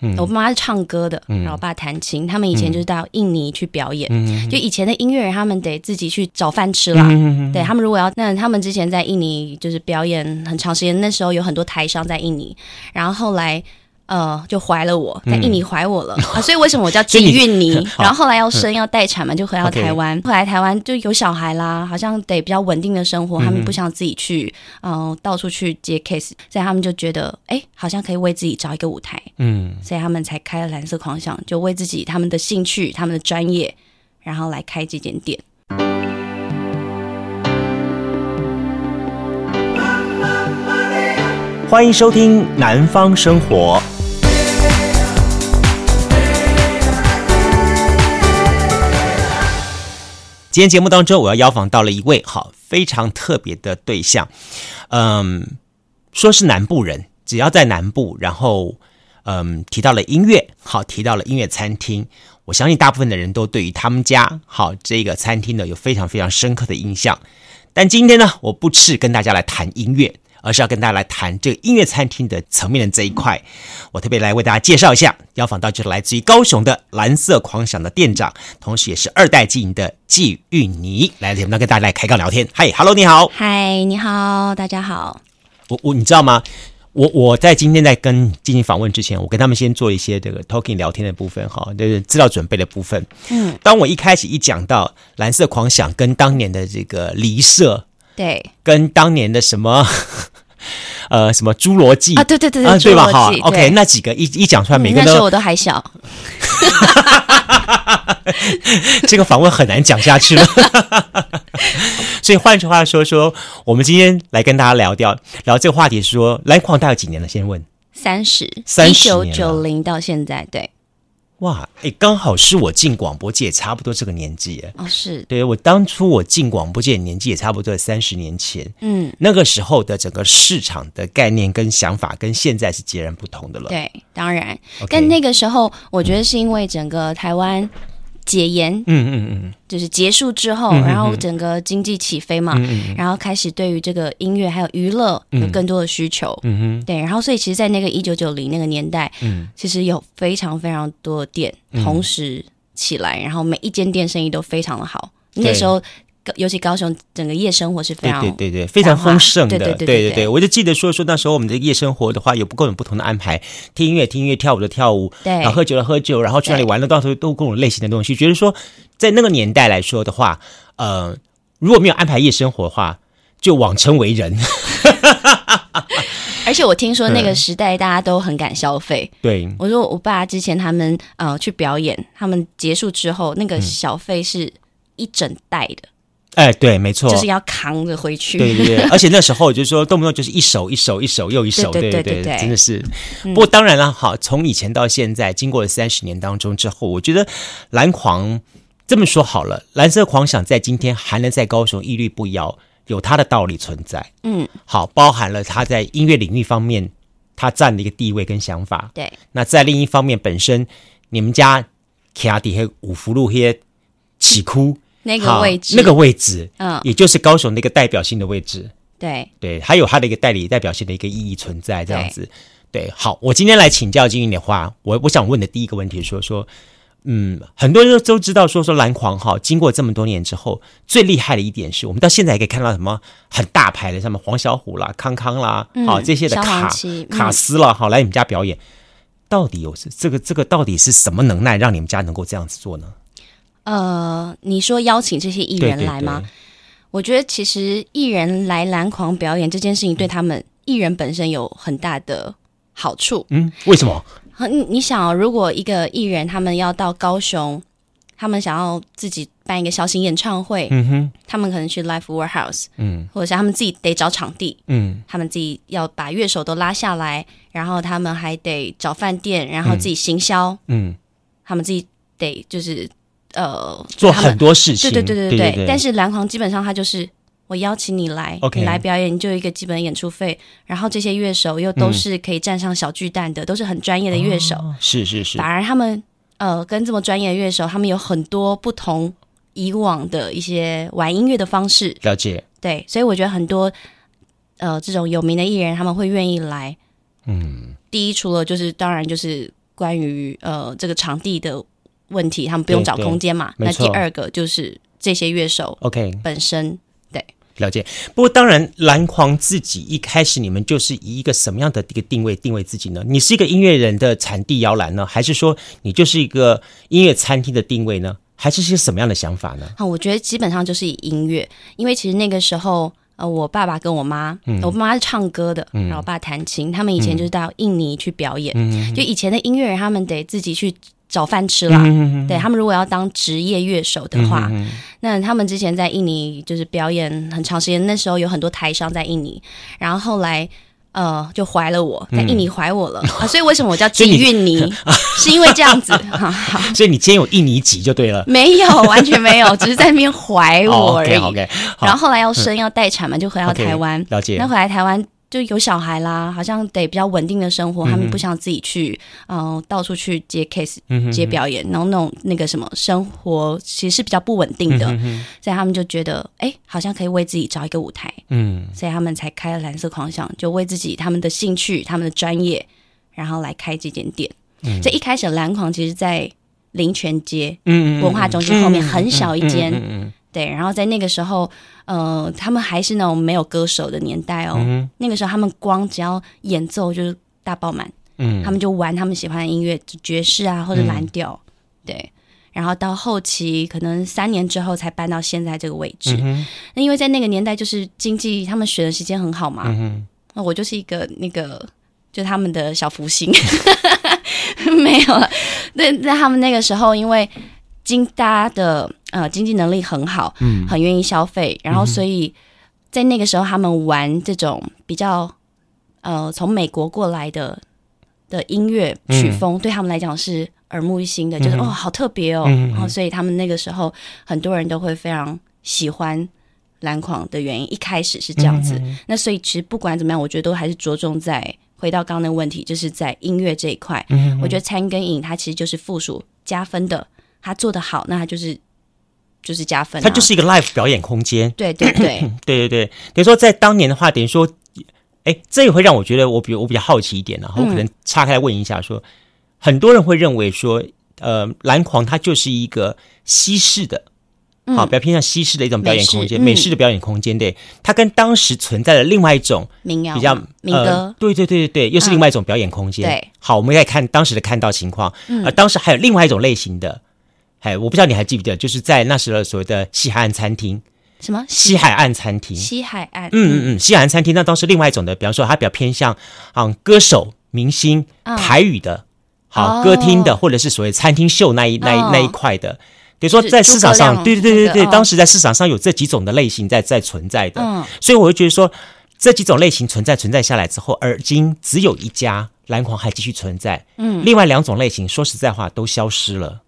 嗯、我妈妈是唱歌的，然后我爸弹琴。他们以前就是到印尼去表演，嗯、就以前的音乐人他们得自己去找饭吃啦。嗯、对他们如果要，那他们之前在印尼就是表演很长时间，那时候有很多台商在印尼，然后后来。呃，就怀了我，在印尼怀我了、嗯、啊，所以为什么我叫金韵妮？然后后来要生要待产嘛，就回到台湾。后来台湾就有小孩啦，好像得比较稳定的生活，他们不想自己去，嗯、呃，到处去接 case，所以他们就觉得，哎，好像可以为自己找一个舞台，嗯，所以他们才开了蓝色狂想，就为自己他们的兴趣、他们的专业，然后来开这间店。欢迎收听《南方生活》。今天节目当中，我要邀访到了一位好非常特别的对象，嗯，说是南部人，只要在南部，然后嗯提到了音乐，好提到了音乐餐厅，我相信大部分的人都对于他们家好这个餐厅呢有非常非常深刻的印象。但今天呢，我不是跟大家来谈音乐。而是要跟大家来谈这个音乐餐厅的层面的这一块，我特别来为大家介绍一下，邀访到就是来自于高雄的蓝色狂想的店长，同时也是二代经营的季玉妮，来节目跟大家来开杠聊天。嗨，Hello，你好。嗨，你好，大家好。我我你知道吗？我我在今天在跟进行访问之前，我跟他们先做一些这个 talking 聊天的部分，哈，就是资料准备的部分。嗯，当我一开始一讲到蓝色狂想跟当年的这个离社。对，跟当年的什么，呃，什么侏罗纪啊，对对对对，啊、对吧？哈，OK，那几个一一讲出来，每个人都、嗯、那时候我都还小，这个访问很难讲下去了。所以换句话说，说我们今天来跟大家聊掉聊这个话题，说蓝矿大概几年了？先问，三十，三十，一九九零到现在，对。哇，哎，刚好是我进广播界也差不多这个年纪，哎，哦，是，对，我当初我进广播界年纪也差不多在三十年前，嗯，那个时候的整个市场的概念跟想法跟现在是截然不同的了。对，当然.但那个时候我觉得是因为整个台湾。解严，嗯嗯嗯，就是结束之后，嗯、然后整个经济起飞嘛，嗯、然后开始对于这个音乐还有娱乐有更多的需求，嗯哼，对，然后所以其实，在那个一九九零那个年代，嗯，其实有非常非常多的店同时起来，然后每一间店生意都非常的好，那时候。尤其高雄整个夜生活是非常对对对，对非常丰盛的，对对对，对，对，对我就记得说说那时候我们的夜生活的话，有各种不同的安排，听音乐听音乐，跳舞的跳舞，对，然后喝酒的喝酒，然后去哪里玩的，到时候都各种类型的东西。觉得说在那个年代来说的话，呃，如果没有安排夜生活的话，就枉称为人。而且我听说 那个时代大家都很敢消费，嗯、对我说我爸之前他们呃去表演，他们结束之后那个小费是一整袋的。哎，对，没错，就是要扛着回去。对对对，而且那时候就是说，动不动就是一首一首一首又一首，对对对，真的是。不过当然了，好，从以前到现在，经过了三十年当中之后，我觉得蓝狂这么说好了，蓝色狂想在今天还能在高雄屹立不摇，有它的道理存在。嗯，好，包含了他在音乐领域方面他占的一个地位跟想法。对，那在另一方面，本身你们家卡底黑五福路黑起哭。那个位置，那个位置，嗯，也就是高雄那个代表性的位置，对。对，还有它的一个代理代表性的一个意义存在，这样子，对，对。好，我今天来请教纪韵妮的话，我我想问的第一个问题说说，嗯，很多人都知道说说蓝狂哈，经过这么多年之后，最厉害的一点是我们到现在还可以看到什么很大牌的，什么黄小虎啦、康康啦，好、嗯、这些的卡、嗯、卡斯啦，好来你们家表演，到底有这个这个到底是什么能耐，让你们家能够这样子做呢？呃，你说邀请这些艺人来吗？对对对，我觉得其实艺人来蓝狂表演这件事情，对他们艺人本身有很大的好处。嗯，为什么？你你想哦，如果一个艺人他们要到高雄，他们想要自己办一个小型演唱会，嗯哼，他们可能去 Live Warehouse，嗯，或者是他们自己得找场地，嗯，他们自己要把乐手都拉下来，然后他们还得找饭店，然后自己行销，嗯，他们自己得就是。呃，做很多事情，对对对对对，对，对，对。但是蓝狂基本上他就是我邀请你来.你来表演，你就有一个基本演出费，然后这些乐手又都是可以站上小巨蛋的，嗯、都是很专业的乐手。哦、是是是。反而他们呃，跟这么专业的乐手，他们有很多不同以往的一些玩音乐的方式。了解。对，所以我觉得很多呃这种有名的艺人，他们会愿意来。嗯。第一，除了就是当然就是。关于呃这个场地的问题，他们不用找空间嘛。那第二个就是这些乐手，OK，本身对了解。不过当然，蓝狂自己一开始你们就是以一个什么样的一个定位定位自己呢？你是一个音乐人的产地摇篮呢，还是说你就是一个音乐餐厅的定位呢？还是些什么样的想法呢？啊，我觉得基本上就是以音乐，因为其实那个时候。呃，我爸爸跟我妈，嗯、我妈是唱歌的，嗯、然后我爸弹琴。他们以前就是到印尼去表演，嗯、就以前的音乐人，他们得自己去找饭吃啦。嗯、对他们，如果要当职业乐手的话，嗯、那他们之前在印尼就是表演很长时间。那时候有很多台商在印尼，然后后来。呃，就怀了我，在印尼怀我了、嗯 啊，所以为什么我叫金韵妮？是因为这样子，所以你今天有印尼籍就对了。没有，完全没有，只是在那边怀我而已。Oh, okay, okay, 然后后来要生要待产嘛，就回到台湾。了解。那回来台湾。就有小孩啦，好像得比较稳定的生活，嗯、他们不想自己去，嗯、呃，到处去接 case、嗯、接表演，然后那种那个什么生活其实是比较不稳定的，嗯、所以他们就觉得，哎，好像可以为自己找一个舞台，嗯，所以他们才开了蓝色狂想，就为自己他们的兴趣、他们的专业，然后来开这间店。嗯、所以一开始蓝狂其实，在林泉街文化中心后面很小一间。对，然后在那个时候，呃，他们还是那种没有歌手的年代哦。嗯、那个时候，他们光只要演奏就是大爆满，嗯，他们就玩他们喜欢的音乐，爵士啊或者蓝调，嗯、对。然后到后期，可能三年之后才搬到现在这个位置。那、因为在那个年代，就是经济他们选的时间很好嘛。嗯那我就是一个那个，就他们的小福星，没有了。那在他们那个时候，因为。经大家的呃经济能力很好，嗯，很愿意消费，然后所以在那个时候，他们玩这种比较呃从美国过来的的音乐曲风，嗯、对他们来讲是耳目一新的，就是、嗯、哦好特别哦，嗯、然后所以他们那个时候很多人都会非常喜欢蓝狂的原因，一开始是这样子。嗯、那所以其实不管怎么样，我觉得都还是着重在回到刚刚的问题，就是在音乐这一块。嗯，我觉得餐跟饮它其实就是附属加分的。他做得好，那他就是就是加分。它就是一个 live 表演空间。对对对 对对对。等于说，在当年的话，等于说，哎，这也会让我觉得，我比我比较好奇一点，然后我可能岔开来问一下，说，很多人会认为说，呃，蓝狂它就是一个西式的，好，比较偏向西式的一种表演空间，美式的表演空间。对，它跟当时存在的另外一种民谣比较民歌，对对对对对，又是另外一种表演空间。对，好，我们来看当时的看到情况，而当时还有另外一种类型的。哎，我不知道你还记不记得，就是在那时候所谓的西海岸餐厅，什么？西海岸餐厅？西海岸，嗯嗯嗯，西海岸餐厅，那都是另外一种的，比方说它比较偏向啊歌手、明星、台语的，好歌厅的，或者是所谓餐厅秀那一那一那一块的。比如说在市场上，对对对对对，当时在市场上有这几种的类型在在存在的，所以我会觉得说这几种类型存在存在下来之后，而今只有一家蓝狂还继续存在，嗯，另外两种类型说实在话都消失了。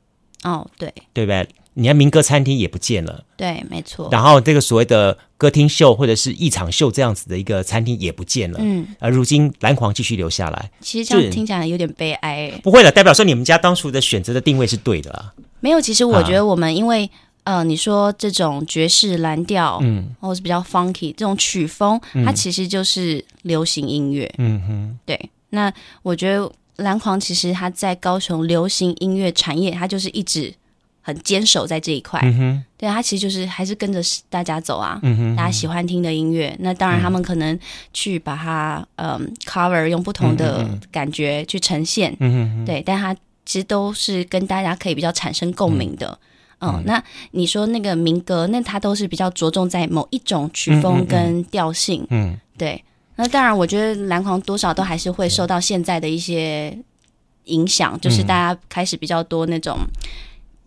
哦，对，对不对？你看民歌餐厅也不见了，对，没错。然后这个所谓的歌厅秀或者是一场秀这样子的一个餐厅也不见了，嗯。而如今蓝狂继续留下来，其实这样听起来有点悲哀。不会的，代表说你们家当初的选择的定位是对的啊。没有，其实我觉得我们因为、啊、呃，你说这种爵士蓝调，嗯，或是比较 funky 这种曲风，嗯、它其实就是流行音乐，嗯哼。对，那我觉得。蓝狂其实他在高雄流行音乐产业，他就是一直很坚守在这一块。嗯、哼对，他其实就是还是跟着大家走啊。嗯、哼大家喜欢听的音乐，那当然他们可能去把它嗯 cover，用不同的感觉去呈现。嗯哼对，但他其实都是跟大家可以比较产生共鸣的。嗯，嗯，那你说那个民歌，那他都是比较着重在某一种曲风跟调性。嗯，对。那当然，我觉得蓝狂多少都还是会受到现在的一些影响，就是大家开始比较多那种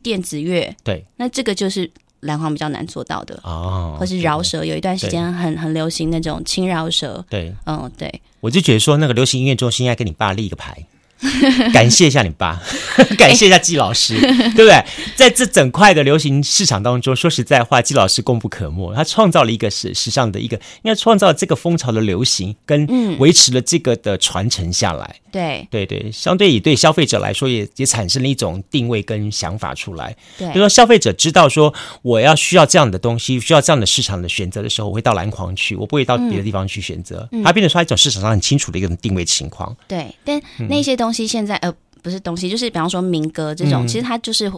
电子乐。对，那这个就是蓝狂比较难做到的哦，或是饶舌，有一段时间很很流行那种轻饶舌。对，嗯，对。我就觉得说，那个流行音乐中心应该给你爸立个牌。感谢一下你爸，感谢一下季老师，欸、对不对？在这整块的流行市场当中，说实在话，季老师功不可没。他创造了一个时时尚的一个，应该创造了这个风潮的流行，跟维持了这个的传承下来。对对对，相对于对消费者来说也，也也产生了一种定位跟想法出来。对，就说消费者知道说，我要需要这样的东西，需要这样的市场的选择的时候，我会到蓝狂去，我不会到别的地方去选择。嗯、它变成说一种市场上很清楚的一种定位情况。对，但那些东西。东西现在呃，不是东西，就是比方说民歌这种，嗯、其实它就是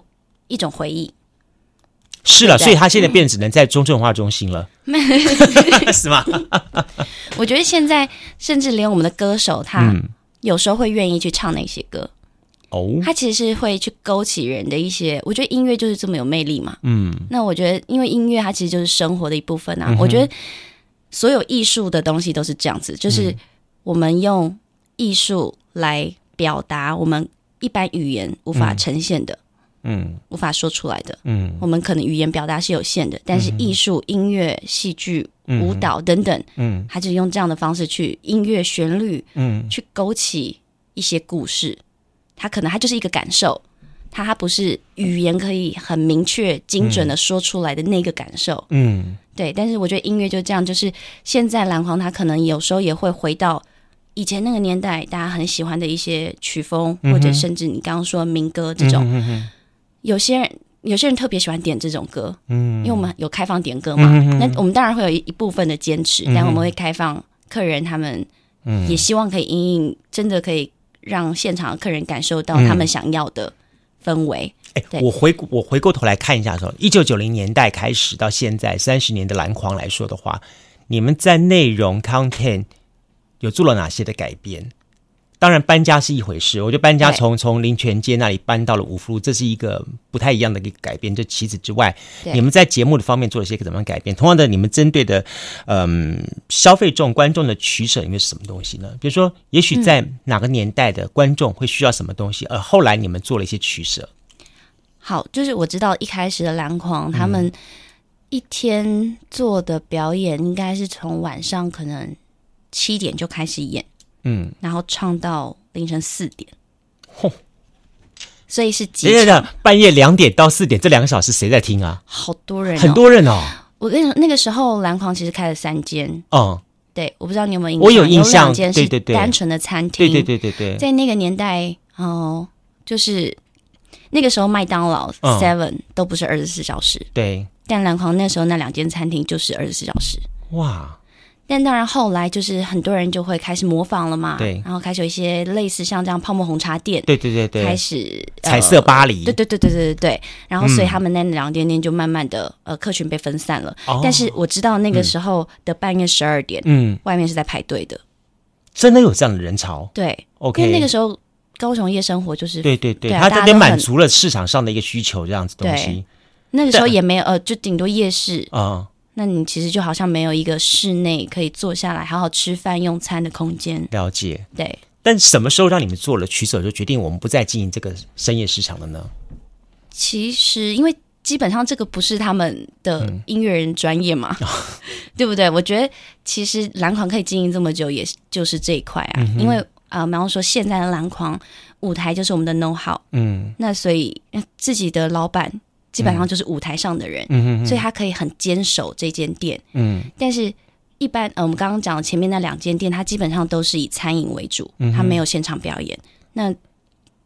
一种回忆。是了，所以他现在变只能在中正文化中心了，是吗？我觉得现在甚至连我们的歌手，他有时候会愿意去唱那些歌哦。他其实是会去勾起人的一些，我觉得音乐就是这么有魅力嘛。嗯，那我觉得，因为音乐它其实就是生活的一部分啊。我觉得所有艺术的东西都是这样子，就是我们用艺术来表达我们一般语言无法呈现的。嗯，无法说出来的。嗯，我们可能语言表达是有限的，但是艺术、音乐、戏剧、舞蹈等等，嗯，他就用这样的方式去音乐旋律，嗯，去勾起一些故事。他可能他就是一个感受，他他不是语言可以很明确、精准的说出来的那个感受。嗯，对。但是我觉得音乐就这样，就是现在蓝黄他可能有时候也会回到以前那个年代，大家很喜欢的一些曲风，或者甚至你刚刚说民歌这种。嗯有些人，有些人特别喜欢点这种歌，嗯，因为我们有开放点歌嘛，嗯、那我们当然会有一一部分的坚持，嗯、但我们会开放客人，他们也希望可以因应，真的可以让现场的客人感受到他们想要的氛围。我回我回过头来看一下说，一九九零年代开始到现在三十年的篮狂来说的话，你们在内容 content 有做了哪些的改变？当然搬家是一回事，我觉得搬家从从林泉街那里搬到了五福路，这是一个不太一样的一个改变。这其次之外，你们在节目的方面做了些怎么样改变？同样的，你们针对的嗯消费众观众的取舍，因为是什么东西呢？比如说，也许在哪个年代的观众会需要什么东西，而后来你们做了一些取舍。好，就是我知道一开始的篮狂他们一天做的表演应该是从晚上可能七点就开始演。嗯，然后唱到凌晨四点，嚯！所以是几点的？半夜两点到四点这两个小时谁在听啊？好多人，很多人哦。我跟你说，那个时候蓝狂其实开了三间。嗯，对，我不知道你有没有印象？我有印象，间是单纯的餐厅。对对对对对，在那个年代哦，就是那个时候麦当劳 Seven 都不是二十四小时。对，但蓝狂那时候那两间餐厅就是二十四小时。哇！但当然，后来就是很多人就会开始模仿了嘛，对，然后开始有一些类似像这样泡沫红茶店，对对对对，开始彩色巴黎，对对对对对对对，然后所以他们那两间店就慢慢的呃客群被分散了。但是我知道那个时候的半夜十二点，嗯，外面是在排队的，真的有这样的人潮，对，OK，因为那个时候高雄夜生活就是对对对，他这边满足了市场上的一个需求，这样子东西。那个时候也没有呃，就顶多夜市。啊。那你其实就好像没有一个室内可以坐下来好好吃饭用餐的空间。了解，对。但什么时候让你们做了取舍，就决定我们不再经营这个深夜市场了呢？其实，因为基本上这个不是他们的音乐人专业嘛，嗯、对不对？我觉得其实蓝狂可以经营这么久，也就是这一块啊。嗯、因为啊，比方说现在的蓝狂舞台就是我们的 know how，嗯，那所以自己的老板。基本上就是舞台上的人，所以他可以很坚守这间店。嗯，但是一般呃，我们刚刚讲的前面那两间店，它基本上都是以餐饮为主，它没有现场表演。那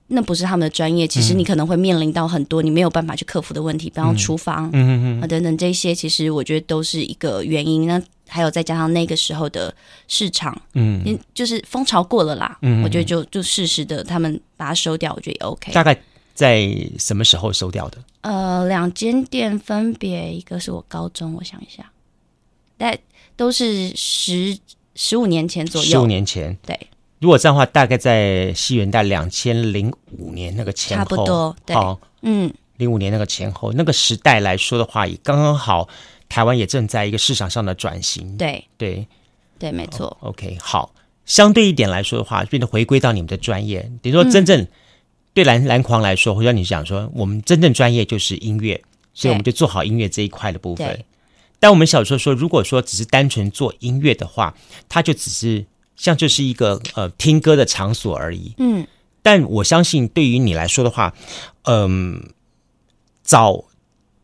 那不是他们的专业，其实你可能会面临到很多你没有办法去克服的问题，比方厨房，嗯哼哼等等这些，其实我觉得都是一个原因。那还有再加上那个时候的市场，嗯，就是风潮过了啦。嗯，我觉得就就适时的他们把它收掉，我觉得也 OK。大概。在什么时候收掉的？呃，两间店分别，一个是我高中，我想一下，但都是十十五年前左右。十五年前，对。如果这样的话，大概在西元代两千零五年那个前后，差不多。对，哦、嗯，零五年那个前后，那个时代来说的话，也刚刚好，台湾也正在一个市场上的转型。对，对，对，没错。OK，好，相对一点来说的话，变得回归到你们的专业，比如说真正、嗯。对蓝蓝狂来说，或者你想说，我们真正专业就是音乐，所以我们就做好音乐这一块的部分。但我们小时候说，如果说只是单纯做音乐的话，它就只是像就是一个呃听歌的场所而已。嗯，但我相信对于你来说的话，嗯、呃，早。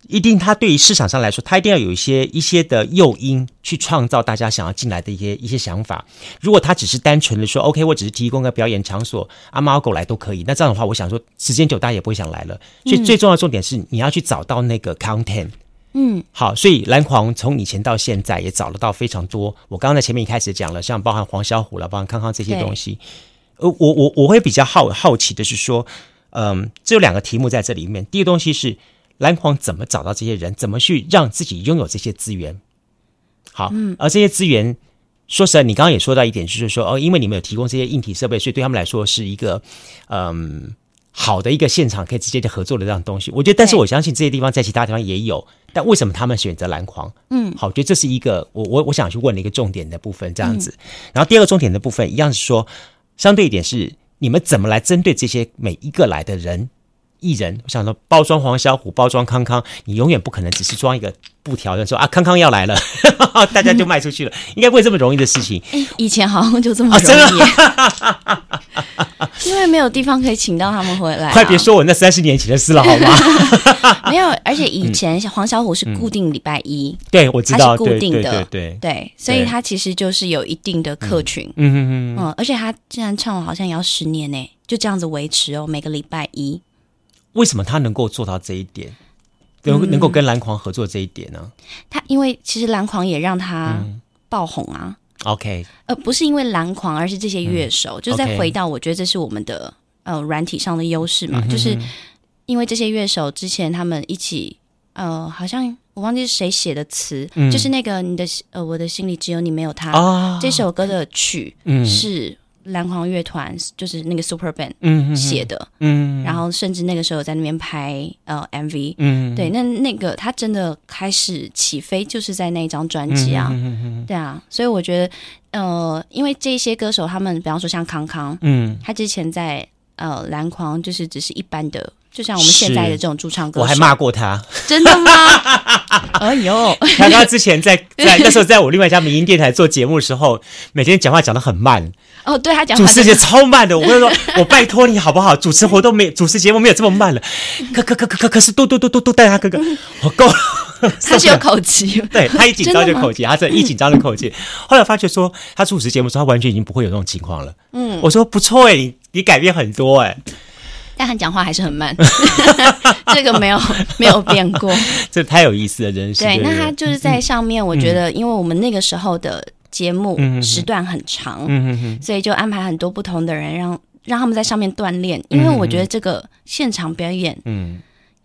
一定，它对于市场上来说，它一定要有一些一些的诱因去创造大家想要进来的一些一些想法。如果他只是单纯的说，OK，我只是提供个表演场所，阿猫阿狗来都可以，那这样的话，我想说，时间久大家也不会想来了。所以最重要的重点是，你要去找到那个 content。嗯，好，所以蓝狂从以前到现在也找得到非常多。我刚刚在前面一开始讲了，像包含黄小虎了，包含康康这些东西。呃，我我我会比较好好奇的是说，嗯，这有两个题目在这里面。第一个东西是蓝黄怎么找到这些人，怎么去让自己拥有这些资源？好，嗯，而这些资源，说实在，你刚刚也说到一点，就是说，哦，因为你们有提供这些硬体设备，所以对他们来说是一个，嗯。好的一个现场可以直接的合作的这样东西，我觉得，但是我相信这些地方在其他地方也有，但为什么他们选择蓝狂？嗯，好，我觉得这是一个我我我想去问的一个重点的部分，这样子。嗯、然后第二个重点的部分一样是说，相对一点是你们怎么来针对这些每一个来的人艺人？我想说，包装黄小虎，包装康康，你永远不可能只是装一个布条的说啊，康康要来了，大家就卖出去了，应该不会这么容易的事情。以前好像就这么容易。啊因为没有地方可以请到他们回来，啊，快别说我那三十年前的事了，好吗？没有，而且以前黄小虎是固定礼拜一，嗯，对，我知道，他是固定的，对对，对，对，对，所以他其实就是有一定的客群，嗯嗯嗯，嗯，而且他竟然唱了好像也要十年呢，就这样子维持哦，每个礼拜一。为什么他能够做到这一点，能能够跟蓝狂合作这一点呢？他因为其实蓝狂也让他爆红啊。OK，呃，不是因为蓝狂，而是这些乐手，嗯、就是再回到，我觉得这是我们的呃软体上的优势嘛，嗯、就是因为这些乐手之前他们一起，呃，好像我忘记是谁写的词，嗯、就是那个你的呃我的心里只有你没有他，哦、这首歌的曲是。嗯蓝狂乐团就是那个 Super Band 写的，嗯，嗯，然后甚至那个时候在那边拍呃 MV，嗯，对，那那个他真的开始起飞，就是在那一张专辑啊，嗯嗯嗯、对啊，所以我觉得呃，因为这些歌手他们，比方说像康康，嗯，他之前在呃蓝狂就是只是一般的。就像我们现在的这种驻唱歌手，我还骂过他，真的吗？哎呦，他他之前在在那时候在我另外一家民营电台做节目的时候，每天讲话讲的很慢。哦，对他讲话主持节超慢的，我跟他说，我拜托你好不好？主持活动没主持节目没有这么慢了。可可可可可可是，嘟嘟嘟嘟嘟带他哥哥，我够了。他是有口吃，对他一紧张就口吃，他这一紧张就口吃。后来发觉说，他主持节目时候，他完全已经不会有这种情况了。嗯，我说不错哎，你你改变很多哎。但他讲话还是很慢，这个没有 没有变过。这太有意思了，真是。对，那他就是在上面，我觉得，因为我们那个时候的节目时段很长，嗯、所以就安排很多不同的人让，让让他们在上面锻炼。因为我觉得这个现场表演，嗯，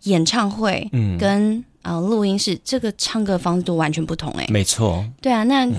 演唱会，跟呃录音室这个唱歌方式都完全不同，欸，哎，没错。对啊，那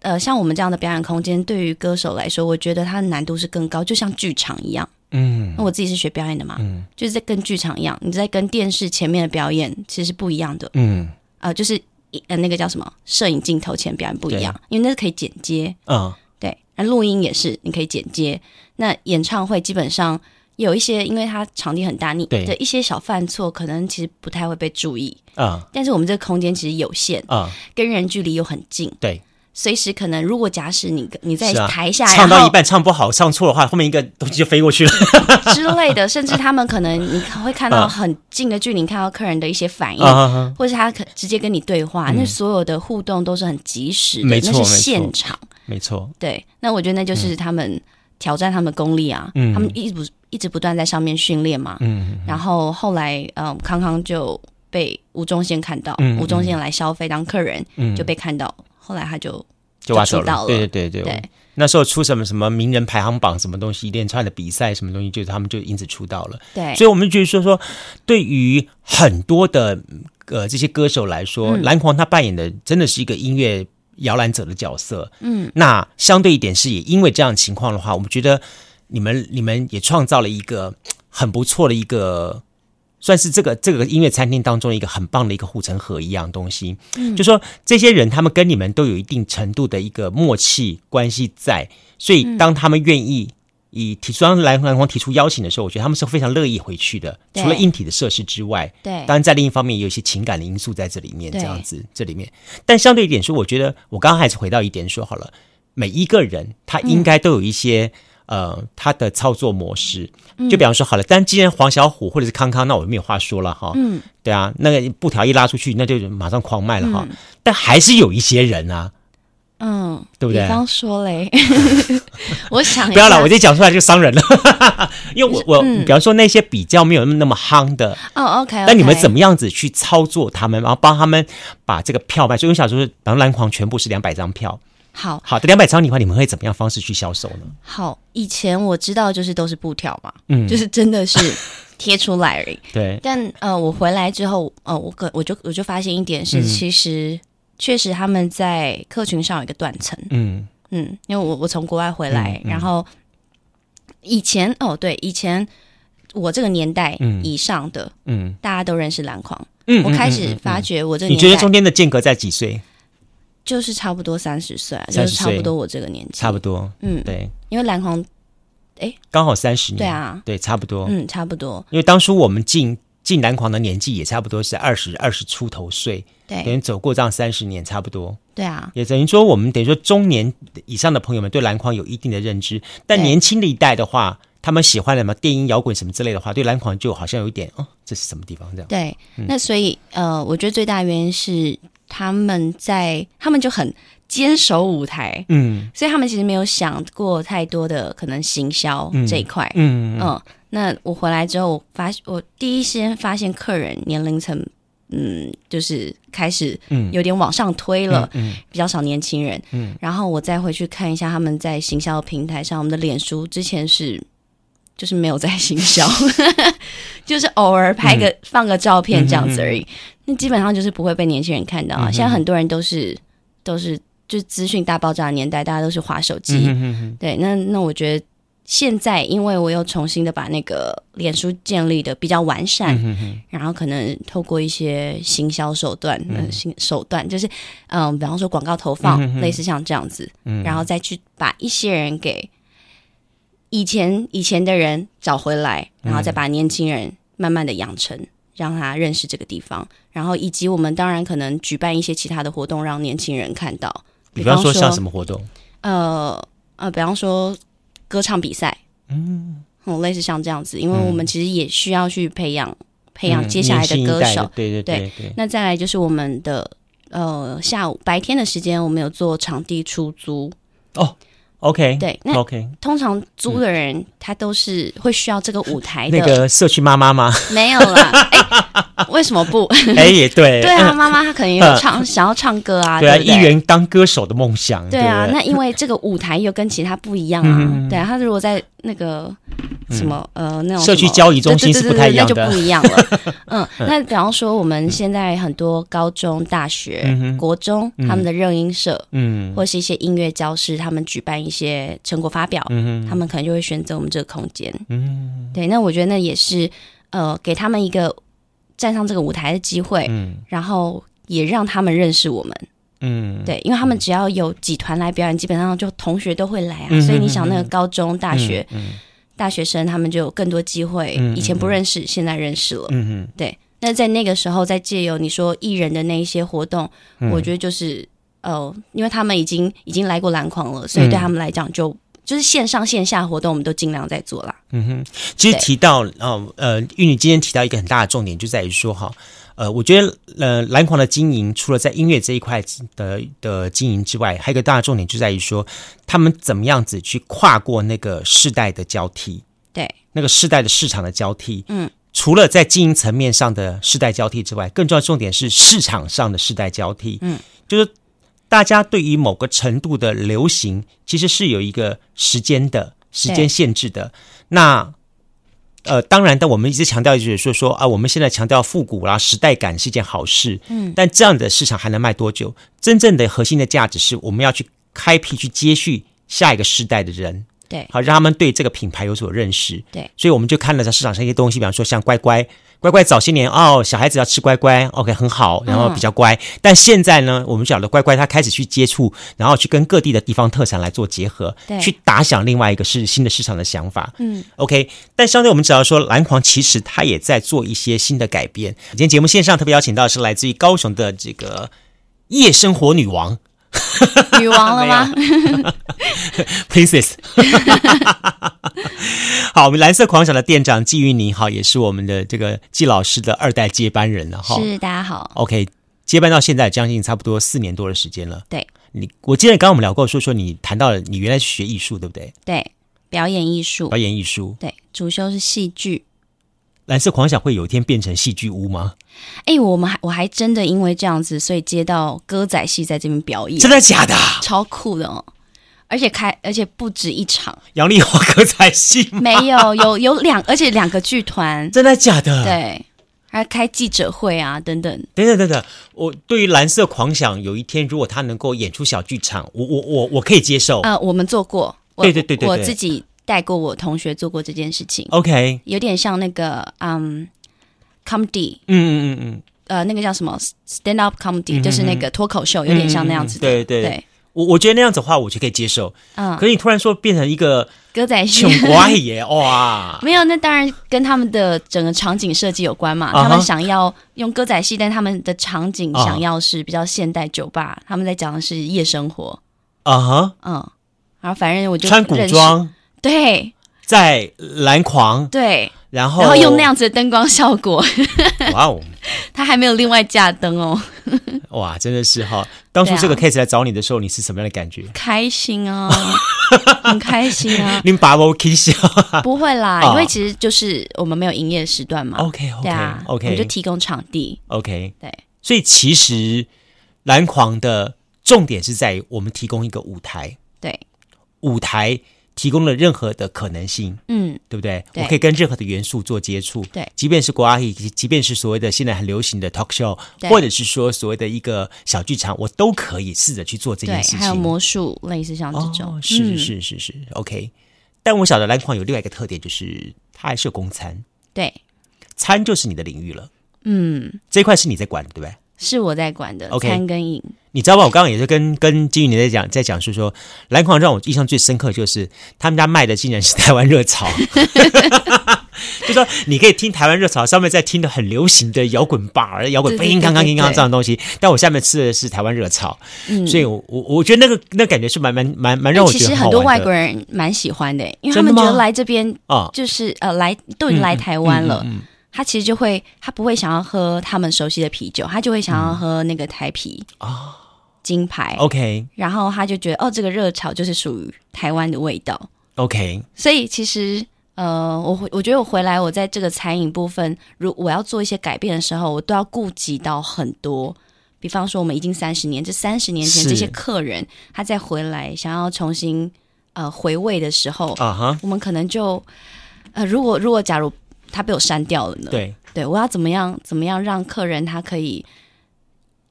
呃，像我们这样的表演空间，对于歌手来说，我觉得它的难度是更高，就像剧场一样。嗯，那我自己是学表演的嘛，嗯，就是在跟剧场一样，你在跟电视前面的表演其实是不一样的，嗯，呃，就是呃那个叫什么？摄影镜头前表演不一样，因为那是可以剪接，嗯，对，那录音也是你可以剪接，那演唱会基本上有一些，因为它场地很大，你的一些小犯错可能其实不太会被注意，嗯，但是我们这个空间其实有限，嗯，跟人距离又很近，对。随时可能，如果假使你你在台下唱到一半唱不好，唱错的话，后面一个东西就飞过去。了 之类的，甚至他们可能你会看到 很近的距离，看到客人的一些反应，或者他可直接跟你对话，那所有的互动都是很及时的，那是现场，没错。对，那我觉得那就是他们挑战他们功力啊，他们一直一直不断在上面训练嘛，嗯，然后后来嗯，康康就被吴宗宪看到，吴宗宪来消费当客人，就被看到。后来他就就挖走了，对对对对。对那时候出什么什么名人排行榜什么东西，一连串的比赛什么东西，就是他们就因此出道了。对，所以我们觉得说说，对于很多的呃这些歌手来说，蓝狂他扮演的真的是一个音乐摇篮者的角色。嗯，那相对一点是，也因为这样情况的话，我们觉得你们你们也创造了一个很不错的一个。算是这个这个音乐餐厅当中一个很棒的一个护城河一样东西，嗯，就说这些人他们跟你们都有一定程度的一个默契关系在，所以当他们愿意以提出让蓝蓝光提出邀请的时候，我觉得他们是非常乐意回去的。除了硬体的设施之外，对，当然在另一方面也有一些情感的因素在这里面，这样子这里面。但相对一点说，我觉得我刚刚还是回到一点说好了，每一个人他应该都有一些。嗯呃，他的操作模式，就比方说好了，但既然黄小虎或者是康康，那我就没有话说了哈。嗯，对啊，那个布条一拉出去，那就马上狂卖了哈。但还是有一些人啊，嗯，对不对？比方说嘞，我想不要了，我这讲出来就伤人了，因为我我比方说那些比较没有那么那么夯的哦，OK，那你们怎么样子去操作他们，然后帮他们把这个票卖？所以我想说，比方蓝狂全部是两百张票。好好的两百张的话，你们会怎么样方式去销售呢？好，以前我知道就是都是布条嘛，嗯，就是真的是 贴出来而已。对，但呃，我回来之后，呃，我可我就我就发现一点是，嗯、其实确实他们在客群上有一个断层。嗯嗯，因为我我从国外回来，然后以前哦对，以前我这个年代以上的，嗯，嗯大家都认识篮筐。嗯，我开始发觉我这你觉得中间的间隔在几岁？就是差不多三十岁，就是差不多我这个年纪，差不多。嗯，对，因为蓝狂，哎，刚好三十年，对啊，对，差不多，嗯，差不多。因为当初我们进进蓝狂的年纪也差不多是二十二十出头岁，对，等于走过这样三十年，差不多。对啊，也等于说我们等于说中年以上的朋友们对蓝狂有一定的认知，但年轻的一代的话，他们喜欢什么电音摇滚什么之类的话，对蓝狂就好像有一点哦，这是什么地方？这样？对，那所以呃，我觉得最大原因是他们在，他们就很。坚守舞台，嗯，所以他们其实没有想过太多的可能行销这一块，嗯嗯，嗯。那我回来之后，我发我第一时间发现客人年龄层，嗯，就是开始有点往上推了，嗯，比较少年轻人，嗯。然后我再回去看一下他们在行销平台上，我们的脸书之前是就是没有在行销，就是偶尔拍个放个照片这样子而已。那基本上就是不会被年轻人看到啊。现在很多人都是都是。就资讯大爆炸的年代，大家都是滑手机。嗯、哼哼对，那那我觉得现在，因为我又重新的把那个脸书建立的比较完善，嗯、哼哼然后可能透过一些行销手段，嗯，行手段就是，嗯，比方说广告投放，嗯、哼哼类似像这样子，嗯、然后再去把一些人给以前以前的人找回来，然后再把年轻人慢慢的养成，让他认识这个地方，然后以及我们当然可能举办一些其他的活动，让年轻人看到。比方说像什么活动？呃呃，比方说歌唱比赛，嗯，类似像这样子，因为我们其实也需要去培养、嗯、培养接下来的歌手，对对，对，对。那再来就是我们的呃下午白天的时间，我们有做场地出租哦。OK，对，那 OK，通常租的人他都是会需要这个舞台的。那个社区妈妈吗？没有啦，哎，为什么不？哎，也对，对啊，妈妈她可能有唱想要唱歌啊，对啊，艺员当歌手的梦想。对啊，那因为这个舞台又跟其他不一样啊，对啊，他如果在那个什么呃那种社区交易中心是不太一样的，那就不一样了。嗯，那比方说我们现在很多高中、大学、国中他们的热音社，嗯，或是一些音乐教师，他们举办一些成果发表，嗯，他们可能就会选择我们这个空间，嗯，对。那我觉得那也是呃，给他们一个站上这个舞台的机会，嗯，然后也让他们认识我们，嗯，对，因为他们只要有几团来表演，基本上就同学都会来啊，所以你想那个高中、大学，大学生他们就有更多机会，以前不认识，现在认识了，嗯，对。那在那个时候，再借由你说艺人的那一些活动，我觉得就是。哦，因为他们已经已经来过篮狂了，所以对他们来讲就，就、是线上线下活动，我们都尽量在做啦。嗯哼，其实提到哦，呃，玉女今天提到一个很大的重点，就在于说哈，呃，我觉得呃，蓝狂的经营除了在音乐这一块的的经营之外，还有一个大的重点就在于说，他们怎么样子去跨过那个世代的交替，对，那个世代的市场的交替，嗯，除了在经营层面上的世代交替之外，更重要的重点是市场上的世代交替，嗯，就是。大家对于某个程度的流行，其实是有一个时间的时间限制的。那呃，当然但，我们一直强调就是说说啊，我们现在强调复古啦、时代感是一件好事。嗯，但这样的市场还能卖多久？真正的核心的价值是我们要去开辟、去接续下一个时代的人。对，好让他们对这个品牌有所认识。对，所以我们就看了在市场上一些东西，比方说像乖乖。乖乖早些年哦，小孩子要吃乖乖，OK 很好，然后比较乖。嗯、但现在呢，我们晓得乖乖，他开始去接触，然后去跟各地的地方特产来做结合，对去打响另外一个是新的市场的想法。嗯，OK。但相对我们只要说，蓝狂其实他也在做一些新的改变。今天节目线上特别邀请到的是来自于高雄的这个夜生活女王，女王了吗？Princess。好，我们蓝色狂想的店长季玉宁，好，也是我们的这个季老师的二代接班人了哈。是，大家好。OK，接班到现在将近差不多四年多的时间了。对，你我记得刚刚我们聊过，说说你谈到了你原来是学艺术，对不对？对，表演艺术。表演艺术。对，主修是戏剧。蓝色狂想会有一天变成戏剧屋吗？哎、欸，我们还我还真的因为这样子，所以接到歌仔戏在这边表演，真的假的？超酷的哦！而且开，而且不止一场，杨丽华歌仔戏没有，有有两，而且两个剧团，真的假的？对，还开记者会啊，等等，等等等等。我对于蓝色狂想，有一天如果他能够演出小剧场，我我我我可以接受。呃，我们做过，对对对对，我自己带过我同学做过这件事情。OK，有点像那个嗯。comedy，嗯嗯嗯嗯，呃，那个叫什么 stand up comedy，、嗯、就是那个脱口秀，有点像那样子的。对对对，我我觉得那样子的话，我就可以接受。嗯，可是你突然说变成一个歌仔戏，怪耶 哇！没有，那当然跟他们的整个场景设计有关嘛。Uh -huh. 他们想要用歌仔戏，但他们的场景想要是比较现代酒吧。Uh -huh. 他们在讲的是夜生活。啊哈，嗯，然后反正我就穿古装，对，在蓝狂，对。然后，然后用那样子的灯光效果，哇哦！他还没有另外架灯哦。哇，真的是哈！当初这个 case 来找你的时候，你是什么样的感觉？开心啊，很开心啊！你把我气笑？不会啦，因为其实就是我们没有营业时段嘛。OK OK OK，我们就提供场地。OK，对。所以其实蓝狂的重点是在于我们提供一个舞台，对，舞台。提供了任何的可能性，嗯，对不对？对，我可以跟任何的元素做接触，对，即便是国阿姨，即便是所谓的现在很流行的 talk show，或者是说所谓的一个小剧场，我都可以试着去做这件事情。还有魔术，类似像这种，哦、是是是是，OK。但我晓得蓝狂有另外一个特点，就是它还是有公餐，对，餐就是你的领域了，嗯，这一块是你在管的，对不对？是我在管的，okay, 餐跟饮。你知道吗？我刚刚也是跟跟金宇你在讲，在讲述说，蓝狂让我印象最深刻就是他们家卖的竟然是台湾热潮，就说你可以听台湾热潮上面在听的很流行的摇滚吧，摇滚叮当当叮当这样的东西，但我下面吃的是台湾热潮，嗯，所以我我我觉得那个那感觉是蛮蛮蛮蛮让我觉得其实很多外国人蛮喜欢的，因为他们觉得来这边啊，就是呃来都已经来台湾了。他其实就会，他不会想要喝他们熟悉的啤酒，他就会想要喝那个台啤啊，金牌。OK，然后他就觉得，哦，这个热潮就是属于台湾的味道。OK，所以其实，呃，我我觉得我回来，我在这个餐饮部分，如我要做一些改变的时候，我都要顾及到很多。比方说，我们已经三十年，这三十年前这些客人，他再回来想要重新呃回味的时候，啊哈，我们可能就呃，如果如果假如。他被我删掉了呢。对，对我要怎么样？怎么样让客人他可以，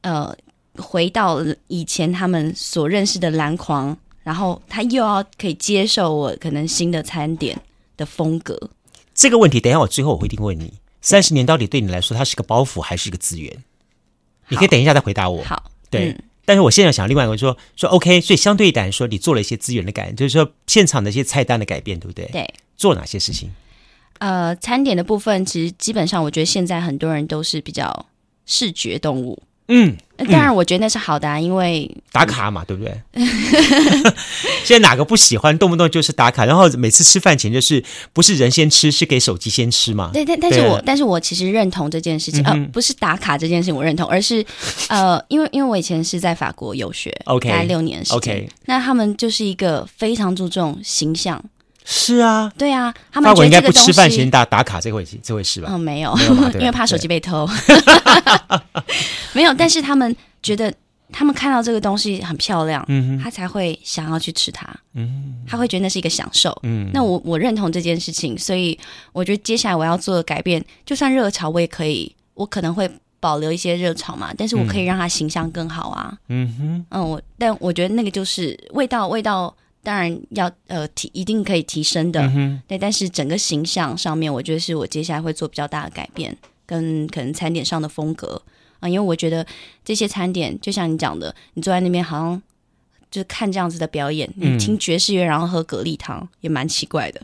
呃，回到以前他们所认识的蓝狂，然后他又要可以接受我可能新的餐点的风格。这个问题，等一下我最后我会一定问你：三十年到底对你来说，它是个包袱还是一个资源？你可以等一下再回答我。好，对。嗯、但是我现在想另外一个说说 OK，所以相对一点说，你做了一些资源的改变，就是说现场的一些菜单的改变，对不对？对。做哪些事情？呃，餐点的部分其实基本上，我觉得现在很多人都是比较视觉动物。嗯，当然，我觉得那是好的，啊，因为打卡嘛，对不对？现在哪个不喜欢动不动就是打卡，然后每次吃饭前就是不是人先吃，是给手机先吃嘛？对，但但是我但是我其实认同这件事情，呃，不是打卡这件事情我认同，而是呃，因为因为我以前是在法国游学，OK，大概六年时间，OK，那他们就是一个非常注重形象。是啊，对啊，他们觉得应该不吃饭前打打卡这回事，这回事吧？嗯，没有，没有 因为怕手机被偷。没有，但是他们觉得他们看到这个东西很漂亮，嗯，他才会想要去吃它，嗯，他会觉得那是一个享受，嗯。那我我认同这件事情，所以我觉得接下来我要做的改变，就算热潮我也可以，我可能会保留一些热潮嘛，但是我可以让它形象更好啊，嗯哼，嗯，我但我觉得那个就是味道，味道。当然要呃提一定可以提升的，嗯，对，但是整个形象上面，我觉得是我接下来会做比较大的改变，跟可能餐点上的风格。啊，因为我觉得这些餐点就像你讲的，你坐在那边好像就看这样子的表演，嗯，你听爵士乐然后喝蛤蜊汤也蛮奇怪的，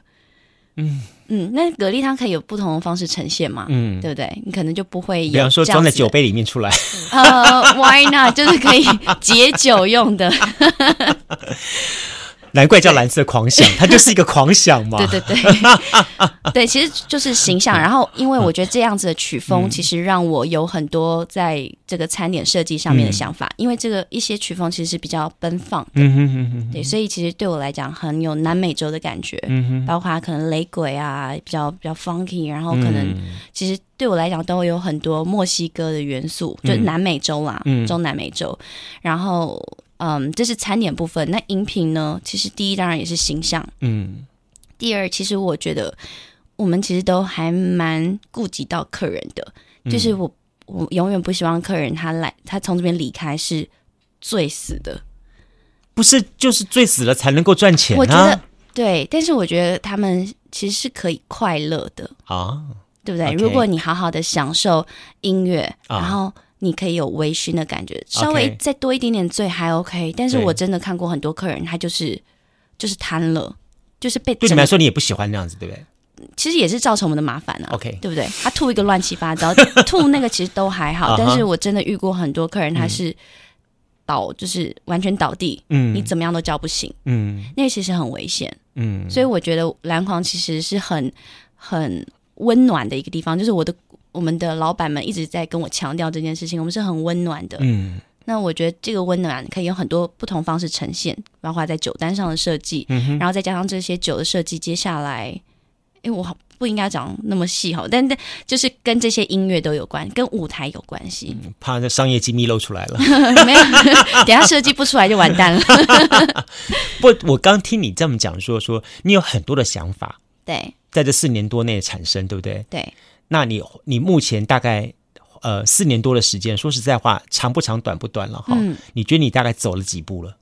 嗯。嗯，那蛤蜊汤可以有不同的方式呈现嘛，嗯，对不对？你可能就不会有，比方说装在酒杯里面出来，呃，Why not？就是可以解酒用的。难怪叫蓝色狂想，它就是一个狂想嘛。对对对，对，其实就是形象。然后，因为我觉得这样子的曲风，其实让我有很多在这个餐点设计上面的想法。因为这个一些曲风其实是比较奔放的，对，所以其实对我来讲很有南美洲的感觉，包括可能雷鬼啊，比较比较 funky，然后可能其实对我来讲都有很多墨西哥的元素，就南美洲啦，中南美洲，然后。嗯，这是餐点部分。那饮品呢？其实第一当然也是形象。嗯，第二，其实我觉得我们其实都还蛮顾及到客人的。嗯、就是我我永远不希望客人他来他从这边离开是醉死的。不是，就是醉死了才能够赚钱啊。我觉得对，但是我觉得他们其实是可以快乐的啊，对不对.如果你好好的享受音乐，然后。你可以有微醺的感觉，稍微再多一点点醉还 OK。但是我真的看过很多客人，他就是就是瘫了，就是被对你们来说，你也不喜欢那样子，对不对？其实也是造成我们的麻烦啊。OK，对不对？他吐一个乱七八糟，吐那个其实都还好。但是我真的遇过很多客人，他是倒，就是完全倒地，嗯，你怎么样都叫不醒，嗯，那个其实很危险，嗯。所以我觉得蓝狂其实是很很温暖的一个地方，就是我的。我们的老板们一直在跟我强调这件事情，我们是很温暖的。嗯，那我觉得这个温暖可以有很多不同方式呈现，包括在酒单上的设计，嗯、哼然后再加上这些酒的设计。接下来，哎，我不应该讲那么细哈，但但就是跟这些音乐都有关，跟舞台有关系。嗯、怕这商业机密露出来了，没有，等下设计不出来就完蛋了。不，我刚听你这么讲说，说你有很多的想法，对，在这四年多内产生，对不对？对。那你你目前大概呃四年多的时间，说实在话，长不长，短不短了哈？嗯，你觉得你大概走了几步了？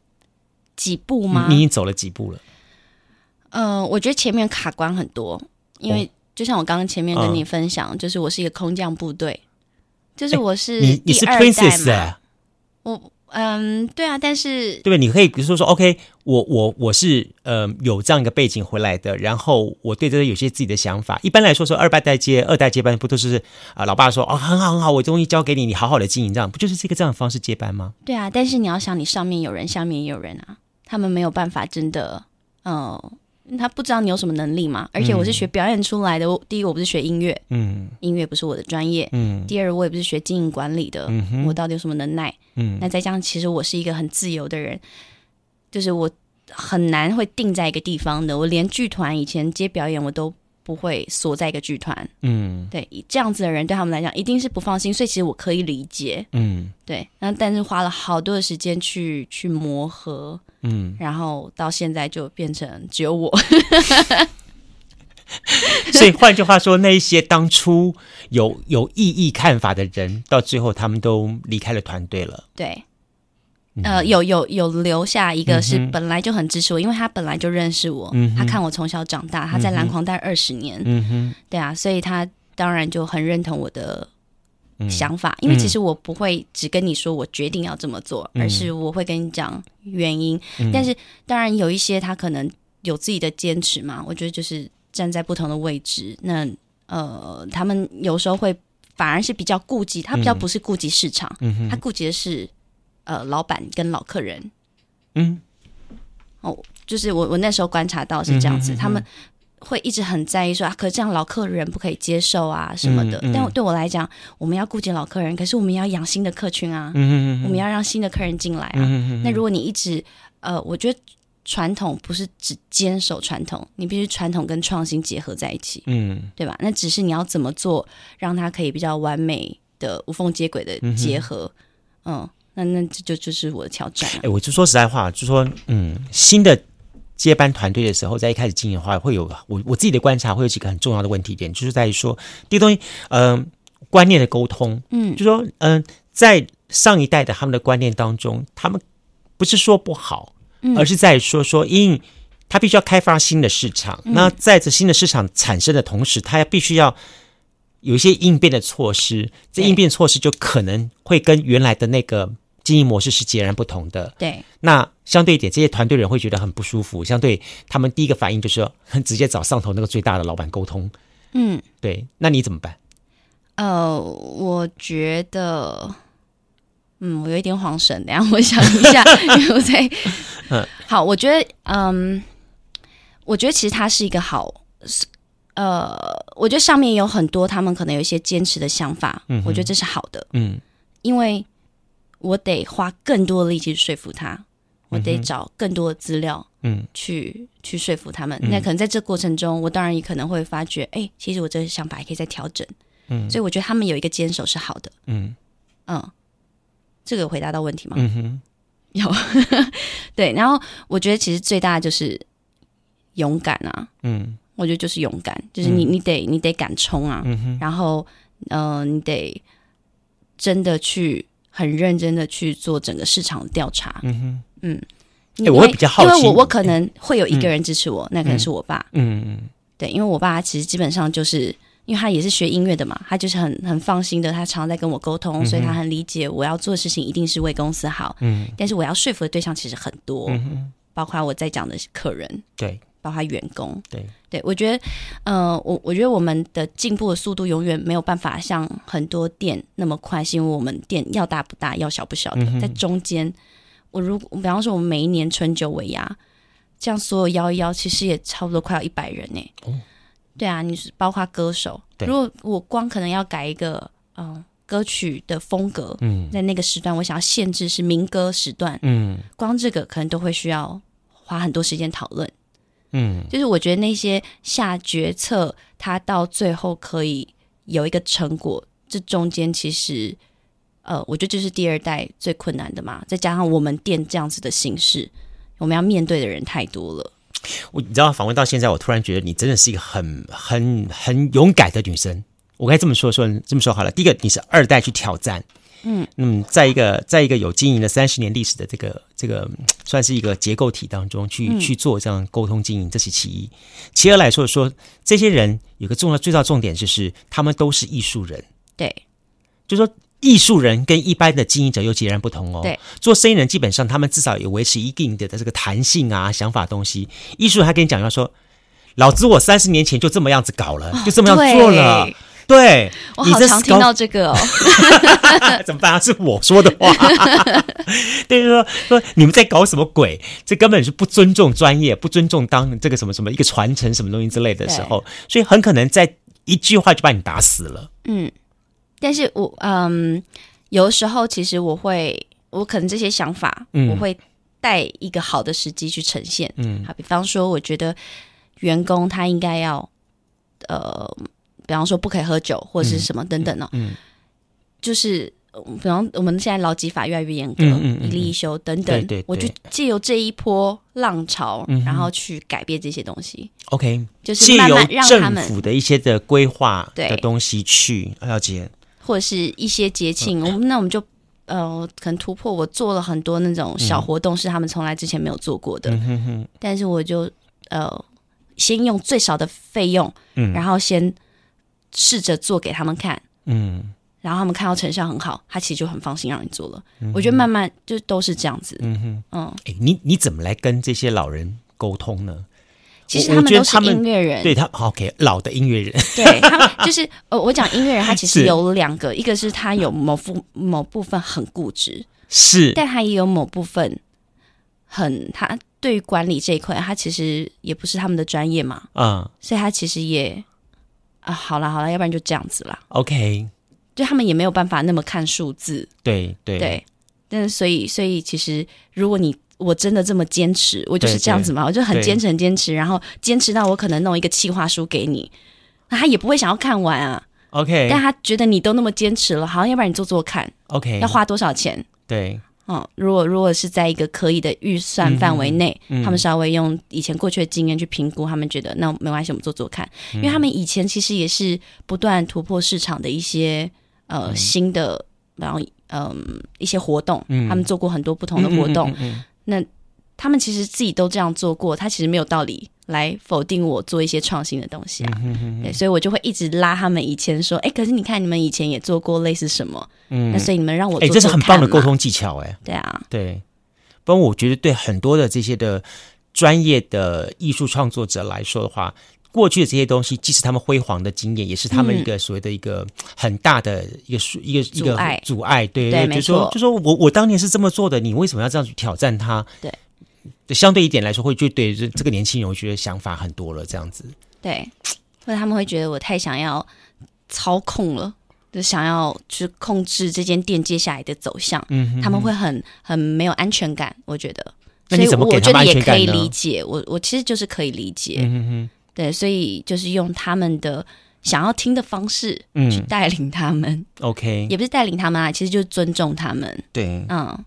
几步吗？你已经走了几步了？呃，我觉得前面卡关很多，因为就像我刚刚前面跟你分享，哦、就是我是一个空降部队，就是我是第二代嘛，欸、我。嗯，对啊，但是对，你可以比如说说，OK，我我我是呃有这样一个背景回来的，然后我对这个有些自己的想法。一般来说，说二代代接、二代接班，不都是啊、呃？老爸说哦，很好很好，我东西交给你，你好好的经营，这样不就是这个这样的方式接班吗？对啊，但是你要想，你上面有人，下面也有人啊，他们没有办法真的，嗯、呃。他不知道你有什么能力嘛？而且我是学表演出来的。嗯、第一，我不是学音乐，嗯，音乐不是我的专业，嗯。第二，我也不是学经营管理的，嗯，我到底有什么能耐？嗯。那再加上，其实我是一个很自由的人，就是我很难会定在一个地方的。我连剧团以前接表演，我都不会锁在一个剧团，嗯。对，这样子的人对他们来讲一定是不放心，所以其实我可以理解，嗯。对，那但是花了好多的时间去去磨合。嗯，然后到现在就变成只有我，所以换句话说，那一些当初有有异议看法的人，到最后他们都离开了团队了。对，呃，有有有留下一个是本来就很支持我，因为他本来就认识我，嗯、他看我从小长大，他在蓝狂待二十年，对啊，所以他当然就很认同我的。想法，因为其实我不会只跟你说我决定要这么做，嗯、而是我会跟你讲原因。嗯、但是当然有一些他可能有自己的坚持嘛，我觉得就是站在不同的位置，那呃，他们有时候会反而是比较顾及，他比较不是顾及市场，嗯、他顾及的是呃老板跟老客人。嗯，哦，就是我我那时候观察到是这样子，嗯、哼哼他们。会一直很在意说啊，可是这样老客人不可以接受啊什么的。嗯嗯、但对我来讲，我们要顾及老客人，可是我们要养新的客群啊。嗯嗯、我们要让新的客人进来啊。那如果你一直呃，我觉得传统不是只坚守传统，你必须传统跟创新结合在一起。嗯，对吧？那只是你要怎么做，让它可以比较完美的无缝接轨的结合。嗯，嗯，那那这就就是我的挑战、啊。哎、欸，我就说实在话，就说嗯，新的。接班团队的时候，在一开始经营的话，会有我我自己的观察，会有几个很重要的问题点，就是在于说，第一个东西，嗯、呃，观念的沟通，嗯，就说，嗯、呃，在上一代的他们的观念当中，他们不是说不好，嗯、而是在于说说，因他必须要开发新的市场，嗯、那在这新的市场产生的同时，他要必须要有一些应变的措施，这应变措施就可能会跟原来的那个。经营模式是截然不同的。对，那相对一点，这些团队人会觉得很不舒服。相对他们第一个反应就是很直接找上头那个最大的老板沟通。嗯，对，那你怎么办？呃，我觉得嗯，我有一点恍神，等下我想一下，因为我在。好，我觉得，嗯，我觉得其实他是一个好，呃，我觉得上面有很多他们可能有一些坚持的想法，嗯，我觉得这是好的，嗯，因为我得花更多的力气说服他，我得找更多的资料，嗯，去去说服他们。那可能在这过程中，我当然也可能会发觉，哎，其实我这个想法还可以再调整，嗯，所以我觉得他们有一个坚守是好的，嗯。嗯。这个有回答到问题吗？嗯哼，有，对。然后我觉得其实最大的就是勇敢啊，嗯，我觉得就是勇敢，就是你你得你得敢冲啊，嗯哼。然后嗯、呃，你得真的去很认真的去做整个市场的调查，嗯哼，嗯。哎，我会比较好奇，因为我我可能会有一个人支持我，嗯、那可能是我爸，嗯嗯，对，因为我爸其实基本上就是。因为他也是学音乐的嘛，他就是很很放心的，他常常在跟我沟通，嗯、所以他很理解我要做的事情一定是为公司好。嗯，但是我要说服的对象其实很多，嗯、包括我在讲的客人，对，包括员工，对，对我觉得，呃，我我觉得我们的进步的速度永远没有办法像很多店那么快，是因为我们店要大不大，要小不小的，嗯、在中间，我如果比方说我们每一年春酒尾牙，这样所有邀一邀，其实也差不多快要一百人呢。哦对啊，你是包括歌手。如果我光可能要改一个嗯歌曲的风格，嗯，在那个时段我想要限制是民歌时段，嗯，光这个可能都会需要花很多时间讨论，嗯，就是我觉得那些下决策，他到最后可以有一个成果，这中间其实呃，我觉得这是第二代最困难的嘛，再加上我们店这样子的形式，我们要面对的人太多了。我你知道，访问到现在，我突然觉得你真的是一个很很很勇敢的女生。我该这么说说这么说好了。第一个，你是二代去挑战，嗯嗯，在一个在一个有经营了三十年历史的这个这个算是一个结构体当中去、嗯、去做这样沟通经营，这是其一。其二来说说，这些人有个重要最大重点就是他们都是艺术人，对，就说。艺术人跟一般的经营者又截然不同哦。对，做生意人基本上他们至少也维持一定的这个弹性啊，想法东西。艺术人他跟你讲要说，老子我三十年前就这么样子搞了，哦、就这么样做了。对，我好常听到这个哦。怎么办啊？是我说的话。对，就是说说你们在搞什么鬼？这根本是不尊重专业，不尊重当这个什么什么一个传承什么东西之类的时候，所以很可能在一句话就把你打死了。嗯。但是我嗯，有的时候其实我会，我可能这些想法，嗯，我会带一个好的时机去呈现，嗯，好，比方说，我觉得员工他应该要，呃，比方说不可以喝酒或者是什么等等呢，嗯，嗯，就是比方我们现在劳基法越来越严格，嗯，嗯，嗯，一例一休等等，对，对，对，我就借由这一波浪潮，嗯，然后去改变这些东西，OK，就是慢慢让他们政府的一些的规划的东西去了解。或者是一些节庆，我们那我们就呃，可能突破。我做了很多那种小活动，是他们从来之前没有做过的。嗯、哼哼，但是我就呃，先用最少的费用，嗯，然后先试着做给他们看，嗯，然后他们看到成效很好，他其实就很放心让你做了。嗯、我觉得慢慢就都是这样子。嗯哼，嗯，哎，你你怎么来跟这些老人沟通呢？其实他们都是音乐人，对他 OK 老的音乐人，对他们 就是呃，我讲音乐人，他其实有两个，一个是他有某部某部分很固执，是，但他也有某部分很，他对于管理这一块，他其实也不是他们的专业嘛，嗯，所以他其实也啊，好了好了，要不然就这样子啦，OK，就他们也没有办法那么看数字，对对对，但是所以所以其实如果你。我真的这么坚持，我就是这样子嘛，对对，我就很坚持，很坚持，然后坚持到我可能弄一个企划书给你，那他也不会想要看完啊。OK，但他觉得你都那么坚持了，好，要不然你做做看。OK，要花多少钱？对，嗯，如果如果是在一个可以的预算范围内，嗯。嗯、他们稍微用以前过去的经验去评估，他们觉得那没关系，我们做做看，嗯、因为他们以前其实也是不断突破市场的一些呃、嗯、新的，然后嗯一些活动，嗯、他们做过很多不同的活动。那他们其实自己都这样做过，他其实没有道理来否定我做一些创新的东西啊。嗯、哼哼。对，所以我就会一直拉他们以前说，哎，可是你看你们以前也做过类似什么，嗯，那所以你们让我做做，哎，这是很棒的沟通技巧，哎，对啊，对。不过我觉得对很多的这些的专业的艺术创作者来说的话，过去的这些东西，既是他们辉煌的经验，也是他们一个所谓的一个很大的一个一个一个阻碍。对对，就说就说我我当年是这么做的，你为什么要这样去挑战他？对，相对一点来说，会就对这这个年轻人，我觉得想法很多了，这样子。对，或者他们会觉得我太想要操控了，就想要去控制这间店接下来的走向。嗯，他们会很很没有安全感，我觉得。那你怎么给他们安全感呢？所以我觉得也可以理解，我我其实就是可以理解。嗯哼哼。对，所以就是用他们的想要听的方式，去带领他们。嗯、OK，也不是带领他们啊，其实就是尊重他们。对，嗯。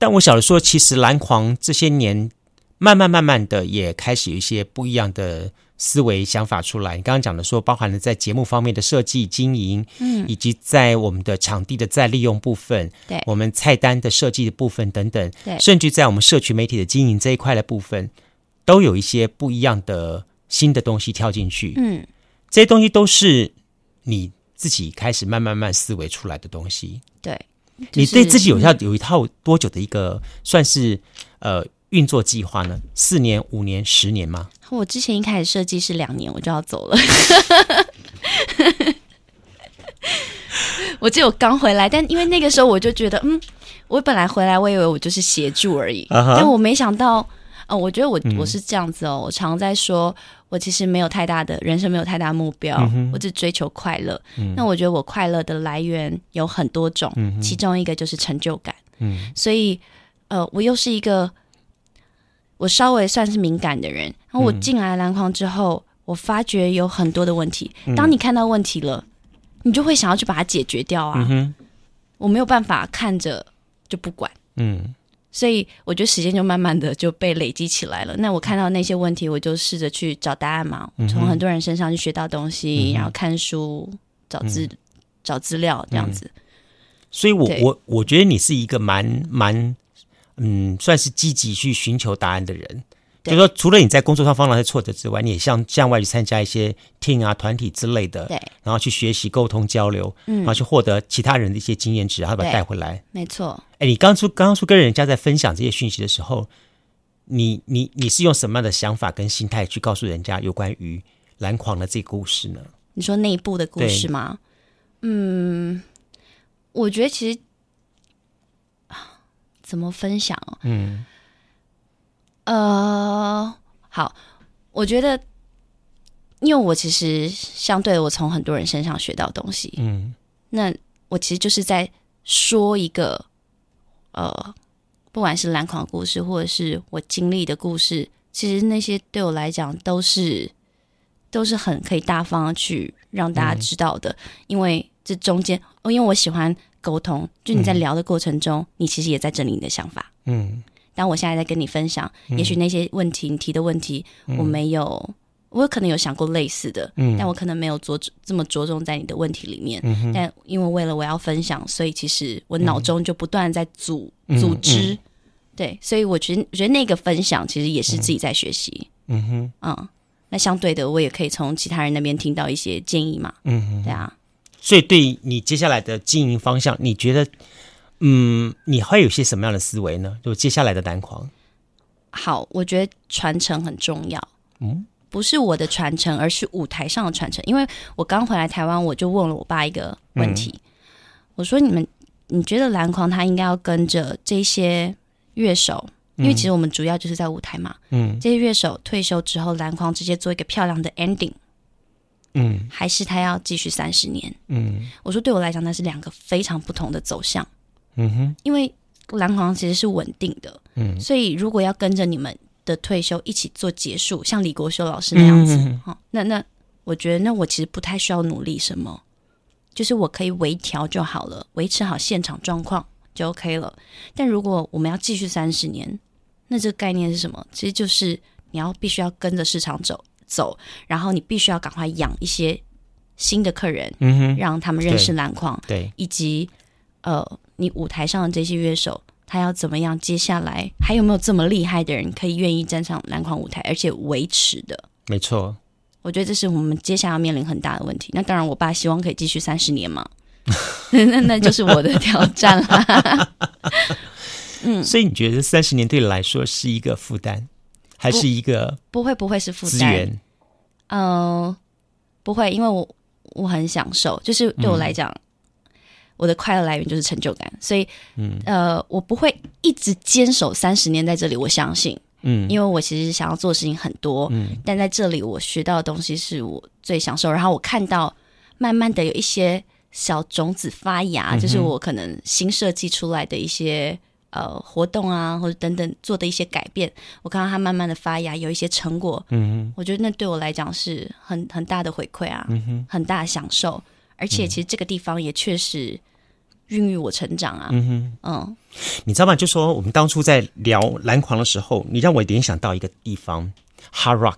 但我晓得说，其实蓝狂这些年，慢慢慢慢的也开始有一些不一样的思维想法出来。你刚刚讲的说，包含了在节目方面的设计经营，嗯，以及在我们的场地的再利用部分，对，我们菜单的设计的部分等等，对，甚至在我们社群媒体的经营这一块的部分，都有一些不一样的。新的东西跳进去，嗯，这些东西都是你自己开始慢慢慢思维出来的东西。对，就是、你对自己有要有一套多久的一个算是呃运作计划呢？四年、五年、十年吗？我之前一开始设计是两年，我就要走了。我记得我刚回来，但因为那个时候我就觉得，嗯，我本来回来，我以为我就是协助而已，uh huh. 但我没想到。哦，我觉得我我是这样子哦，嗯、我常在说，我其实没有太大的人生，没有太大目标，嗯、我只追求快乐。嗯、那我觉得我快乐的来源有很多种，嗯、其中一个就是成就感。嗯，所以呃，我又是一个我稍微算是敏感的人。然后我进来篮筐之后，我发觉有很多的问题。当你看到问题了，你就会想要去把它解决掉啊。嗯、我没有办法看着就不管。嗯。所以我觉得时间就慢慢的就被累积起来了。那我看到那些问题，我就试着去找答案嘛，从、很多人身上去学到东西，嗯、然后看书、找资、嗯、找资料这样子。所以我，我我我觉得你是一个蛮蛮嗯，算是积极去寻求答案的人。对就是说，除了你在工作上碰到一些挫折之外，你也向向外去参加一些 team 啊、团体之类的，对，然后去学习、沟通、交流，嗯，然后去获得其他人的一些经验值，然后把它带回来。没错。哎，你刚出刚刚说跟人家在分享这些讯息的时候，你你你是用什么样的想法跟心态去告诉人家有关于蓝狂的这个故事呢？你说内部的故事吗？嗯，我觉得其实怎么分享？嗯。呃，好，我觉得，因为我其实相对我从很多人身上学到东西，嗯，那我其实就是在说一个，呃，不管是蓝狂故事，或者是我经历的故事，其实那些对我来讲都是都是很可以大方去让大家知道的，嗯，因为这中间，哦，因为我喜欢沟通，就你在聊的过程中，嗯，你其实也在整理你的想法，嗯。当我现在在跟你分享，嗯、也许那些问题你提的问题，嗯、我没有，我可能有想过类似的，嗯、但我可能没有着这么着重在你的问题里面。嗯、哼但因为为了我要分享，所以其实我脑中就不断在组、嗯、组织，嗯、对，所以我觉得，我觉得那个分享其实也是自己在学习。嗯哼，嗯，那相对的，我也可以从其他人那边听到一些建议嘛。嗯哼，对啊。所以，对你接下来的经营方向，你觉得？嗯，你会有些什么样的思维呢？就接下来的蓝狂。好，我觉得传承很重要。嗯，不是我的传承，而是舞台上的传承。因为我刚回来台湾，我就问了我爸一个问题。嗯、我说：“你们，你觉得蓝狂他应该要跟着这些乐手？因为其实我们主要就是在舞台嘛。嗯，这些乐手退休之后，蓝狂直接做一个漂亮的 ending。嗯，还是他要继续三十年？嗯，我说对我来讲，那是两个非常不同的走向。”嗯哼，因为蓝黄其实是稳定的，嗯，所以如果要跟着你们的退休一起做结束，像李国修老师那样子，嗯哼，那那我觉得那我其实不太需要努力什么，就是我可以微调就好了，维持好现场状况就 OK 了。但如果我们要继续三十年，那这个概念是什么？其实就是你要必须要跟着市场走走，然后你必须要赶快养一些新的客人，嗯哼，让他们认识蓝狂，对，以及呃。你舞台上的这些乐手，他要怎么样？接下来还有没有这么厉害的人可以愿意站上蓝狂舞台，而且维持的？没错，我觉得这是我们接下来要面临很大的问题。那当然，我爸希望可以继续三十年嘛，那那就是我的挑战了。嗯，所以你觉得三十年对你来说是一个负担，还是一个不，不会不会是负担？嗯、呃，不会，因为我我很享受，就是对我来讲，嗯、我的快乐来源就是成就感，所以，嗯，呃，我不会一直坚守三十年在这里。我相信，嗯，因为我其实想要做的事情很多，嗯，但在这里我学到的东西是我最享受，然后我看到慢慢的有一些小种子发芽，嗯、就是我可能新设计出来的一些。呃，活动啊，或者等等做的一些改变，我看到它慢慢的发芽，有一些成果。嗯哼，我觉得那对我来讲是很很大的回馈啊，嗯哼，很大的享受。而且其实这个地方也确实孕育我成长啊。嗯哼，嗯，你知道吗？就说我们当初在聊蓝狂的时候，你让我联想到一个地方，Hard Rock。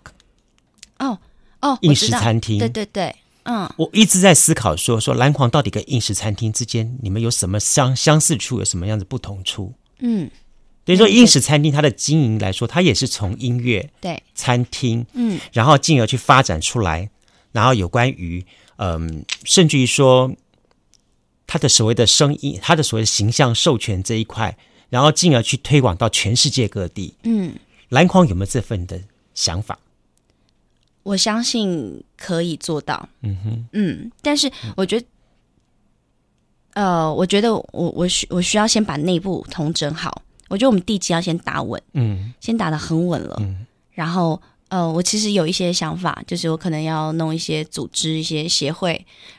哦哦，印式餐厅。对对对。嗯，我一直在思考说，说蓝狂到底跟印式餐厅之间，你们有什么相相似处，有什么样的不同处？嗯，等于说，印式餐厅它的经营来说，它也是从音乐对餐厅，嗯，然后进而去发展出来，然后有关于嗯，甚至于说它的所谓的声音，他的所谓的形象授权这一块，然后进而去推广到全世界各地。嗯，篮筐有没有这份的想法？我相信可以做到。嗯哼，嗯，但是我觉得。呃，我觉得我我需我需要先把内部统整好。我觉得我们地基要先打稳，嗯，先打的很稳了。嗯，然后呃，我其实有一些想法，就是我可能要弄一些组织、一些协会，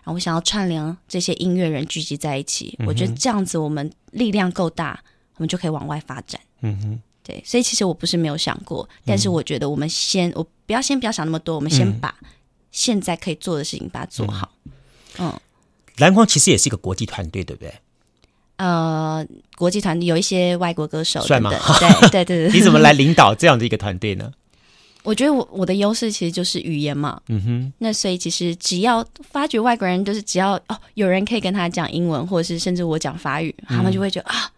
然后我想要串联这些音乐人聚集在一起。嗯，我觉得这样子我们力量够大，我们就可以往外发展。嗯哼，对，所以其实我不是没有想过，但是我觉得我们先，我不要先不要想那么多，我们先把现在可以做的事情把它做好。嗯。嗯蓝光其实也是一个国际团队，对不对？呃，国际团队有一些外国歌手，帅吗？对对对对。你怎么来领导这样的一个团队呢？我觉得我我的优势其实就是语言嘛。嗯哼。那所以其实只要发觉外国人就是只要哦有人可以跟他讲英文，或者是甚至我讲法语，嗯、他们就会觉得啊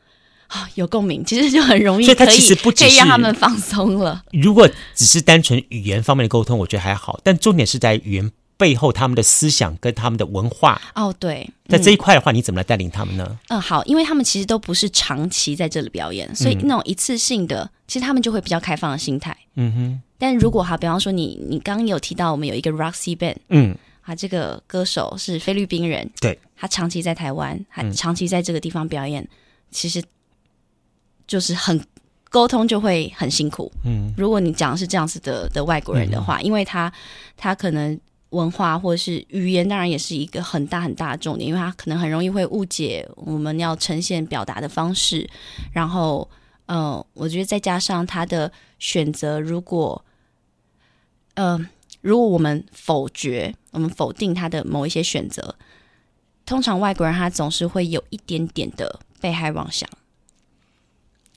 啊有共鸣，其实就很容易。所以可以让他们放松了。如果只是单纯语言方面的沟通，我觉得还好，但重点是在语言。背后他们的思想跟他们的文化哦，对，在这一块的话，嗯、你怎么来带领他们呢？嗯，好，因为他们其实都不是长期在这里表演，所以那种一次性的，嗯、其实他们就会比较开放的心态。嗯哼。但如果哈，比方说你你刚刚有提到我们有一个 Roxy Band，嗯，啊，这个歌手是菲律宾人，对，他长期在台湾，他长期在这个地方表演，嗯、其实就是很沟通就会很辛苦。嗯，如果你讲的是这样子的的外国人的话，嗯、因为他他可能。文化或者是语言，当然也是一个很大很大的重点，因为他可能很容易会误解我们要呈现表达的方式。然后，呃，我觉得再加上他的选择，如果，呃，如果我们否决、我们否定他的某一些选择，通常外国人他总是会有一点点的被害妄想。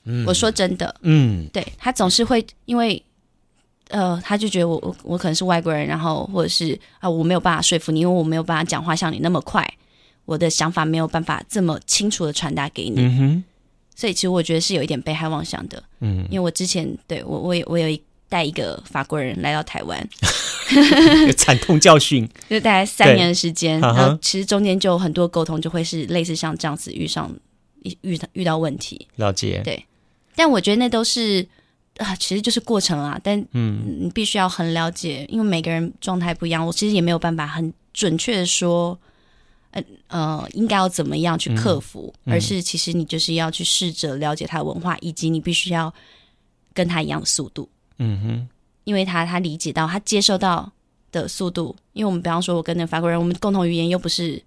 嗯，我说真的，嗯，对，他总是会因为。呃，他就觉得我我我可能是外国人，然后或者是啊、呃，我没有办法说服你，因为我没有办法讲话像你那么快，我的想法没有办法这么清楚的传达给你。所以其实我觉得是有一点被害妄想的。嗯。因为我之前对我我有我有一带一个法国人来到台湾，惨痛教训，就大概三年的时间，然后其实中间就很多沟通就会是类似像这样子遇上遇到遇到问题。了解。对。但我觉得那都是。啊，其实就是过程啊，但嗯，你必须要很了解，因为每个人状态不一样，我其实也没有办法很准确的说，呃呃，应该要怎么样去克服，嗯嗯、而是其实你就是要去试着了解他的文化，以及你必须要跟他一样的速度，嗯哼，因为他他理解到他接受到的速度，因为我们比方说，我跟那法国人，我们共同语言又不是，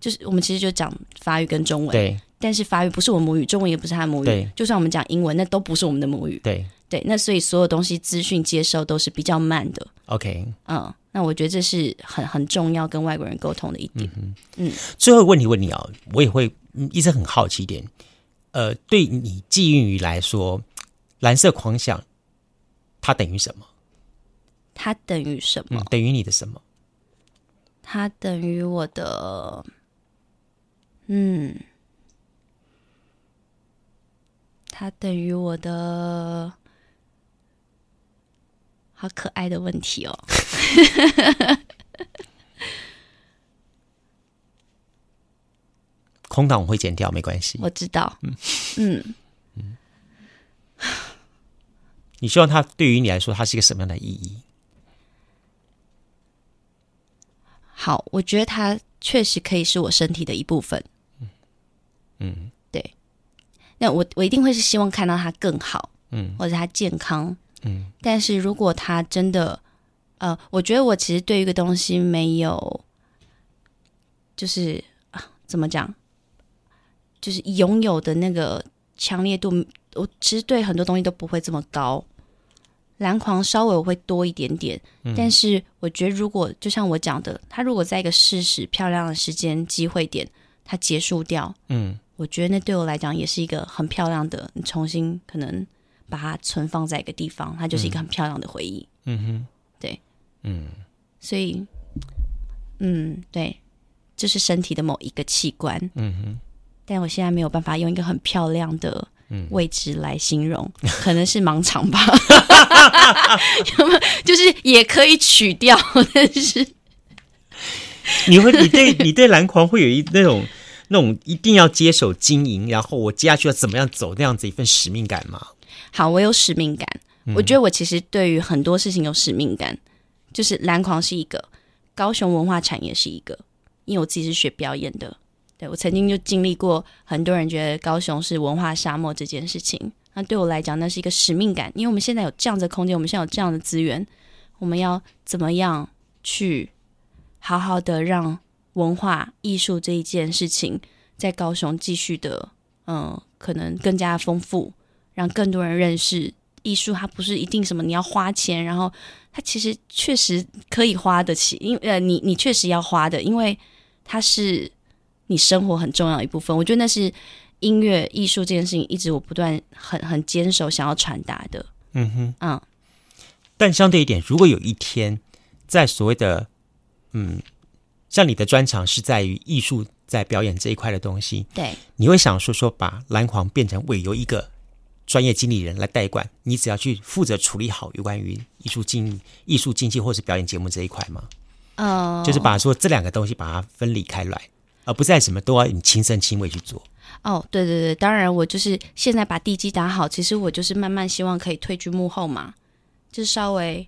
就是我们其实就讲法语跟中文，对，但是法语不是我母语，中文也不是他的母语，就算我们讲英文，那都不是我们的母语，对。对，那所以所有东西资讯接收都是比较慢的。OK，嗯，那我觉得这是很很重要跟外国人沟通的一点。嗯嗯，最后问题问你啊，我也会一直很好奇一点。呃，对你季韵余来说，蓝色狂想它等于什么？它等于什么？嗯，等于你的什么？它等于我的，嗯。它等于我的，好可爱的问题哦。空档我会剪掉，没关系。我知道。嗯嗯嗯。你希望它对于你来说，它是一个什么样的意义？好，我觉得它确实可以是我身体的一部分。嗯，对。那我我一定会是希望看到它更好，嗯，或者它健康，嗯。但是如果他真的，呃，我觉得我其实对一个东西没有，就是啊，怎么讲，就是拥有的那个强烈度，我其实对很多东西都不会这么高。蓝狂稍微我会多一点点，嗯，但是我觉得如果就像我讲的，他如果在一个事实漂亮的时间机会点，他结束掉，嗯，我觉得那对我来讲也是一个很漂亮的，你重新可能把它存放在一个地方，它就是一个很漂亮的回忆。嗯哼，对，嗯，所以，嗯，对，这，就是身体的某一个器官。嗯哼，但我现在没有办法用一个很漂亮的。位置来形容，嗯、可能是盲肠吧，就是也可以取掉，但是你会，你对你对篮狂会有一那种那种一定要接手经营，然后我接下去要怎么样走那样子一份使命感吗？好，我有使命感，嗯、我觉得我其实对于很多事情有使命感，就是蓝狂是一个，高雄文化产业是一个，因为我自己是学表演的。对，我曾经就经历过很多人觉得高雄是文化沙漠这件事情，那对我来讲，那是一个使命感，因为我们现在有这样的空间，我们现在有这样的资源，我们要怎么样去好好的让文化艺术这一件事情在高雄继续的，嗯，可能更加丰富，让更多人认识艺术。它不是一定什么你要花钱，然后它其实确实可以花得起，因为呃，你你确实要花的，因为它是。你生活很重要一部分，我觉得那是音乐艺术这件事情一直我不断很很坚守想要传达的。嗯哼，嗯。但相对一点，如果有一天在所谓的嗯，像你的专长是在于艺术在表演这一块的东西，对，你会想说说把蓝黄变成委由一个专业经理人来代管，你只要去负责处理好有关于艺术经艺术经济或是表演节目这一块吗？哦，就是把说这两个东西把它分离开来。而不在什么都要你亲身亲为去做哦，对对对，当然我就是现在把地基打好，其实我就是慢慢希望可以退居幕后嘛，就是稍微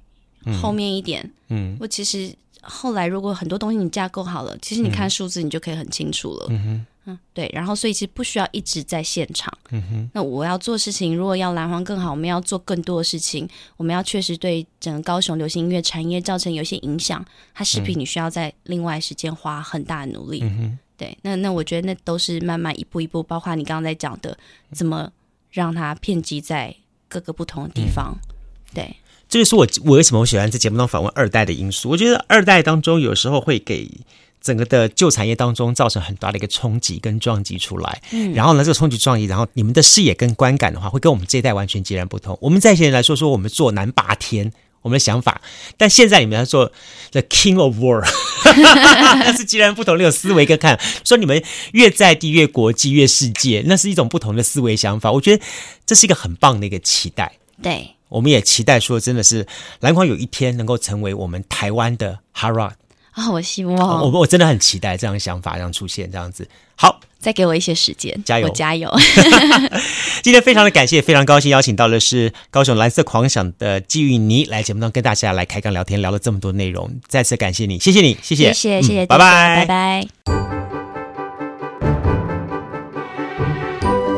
后面一点。嗯，我其实后来如果很多东西你架构好了，其实你看数字你就可以很清楚了。嗯哼，嗯，对，然后所以其实不需要一直在现场。嗯哼，那我要做事情，如果要蓝黄更好，我们要做更多的事情，我们要确实对整个高雄流行音乐产业造成有些影响，它势必你需要在另外时间花很大的努力。嗯哼。对，那那我觉得那都是慢慢一步一步，包括你刚刚在讲的，怎么让它遍及在各个不同的地方。嗯、对，这就是我我为什么我喜欢在节目中访问二代的因素。我觉得二代当中有时候会给整个的旧产业当中造成很大的一个冲击跟撞击出来。嗯，然后呢，这个冲击撞击，然后你们的视野跟观感的话，会跟我们这一代完全截然不同。我们在前人来说说，我们做南霸天。我们的想法，但现在你们要做 The King of World，那 是截然不同的思维跟看。说你们越在地越国际越世界，那是一种不同的思维想法。我觉得这是一个很棒的一个期待。对，我们也期待说，真的是篮筐有一天能够成为我们台湾的 Rock。啊、哦，我希望我我真的很期待这样的想法这样出现这样子。好，再给我一些时间，加油，加油。今天非常的感谢，非常高兴邀请到的是高雄蓝色狂想的季玉妮来节目中跟大家来开杠聊天，聊了这么多内容，再次感谢你，谢谢你，谢谢，谢谢，谢谢，拜拜，拜拜。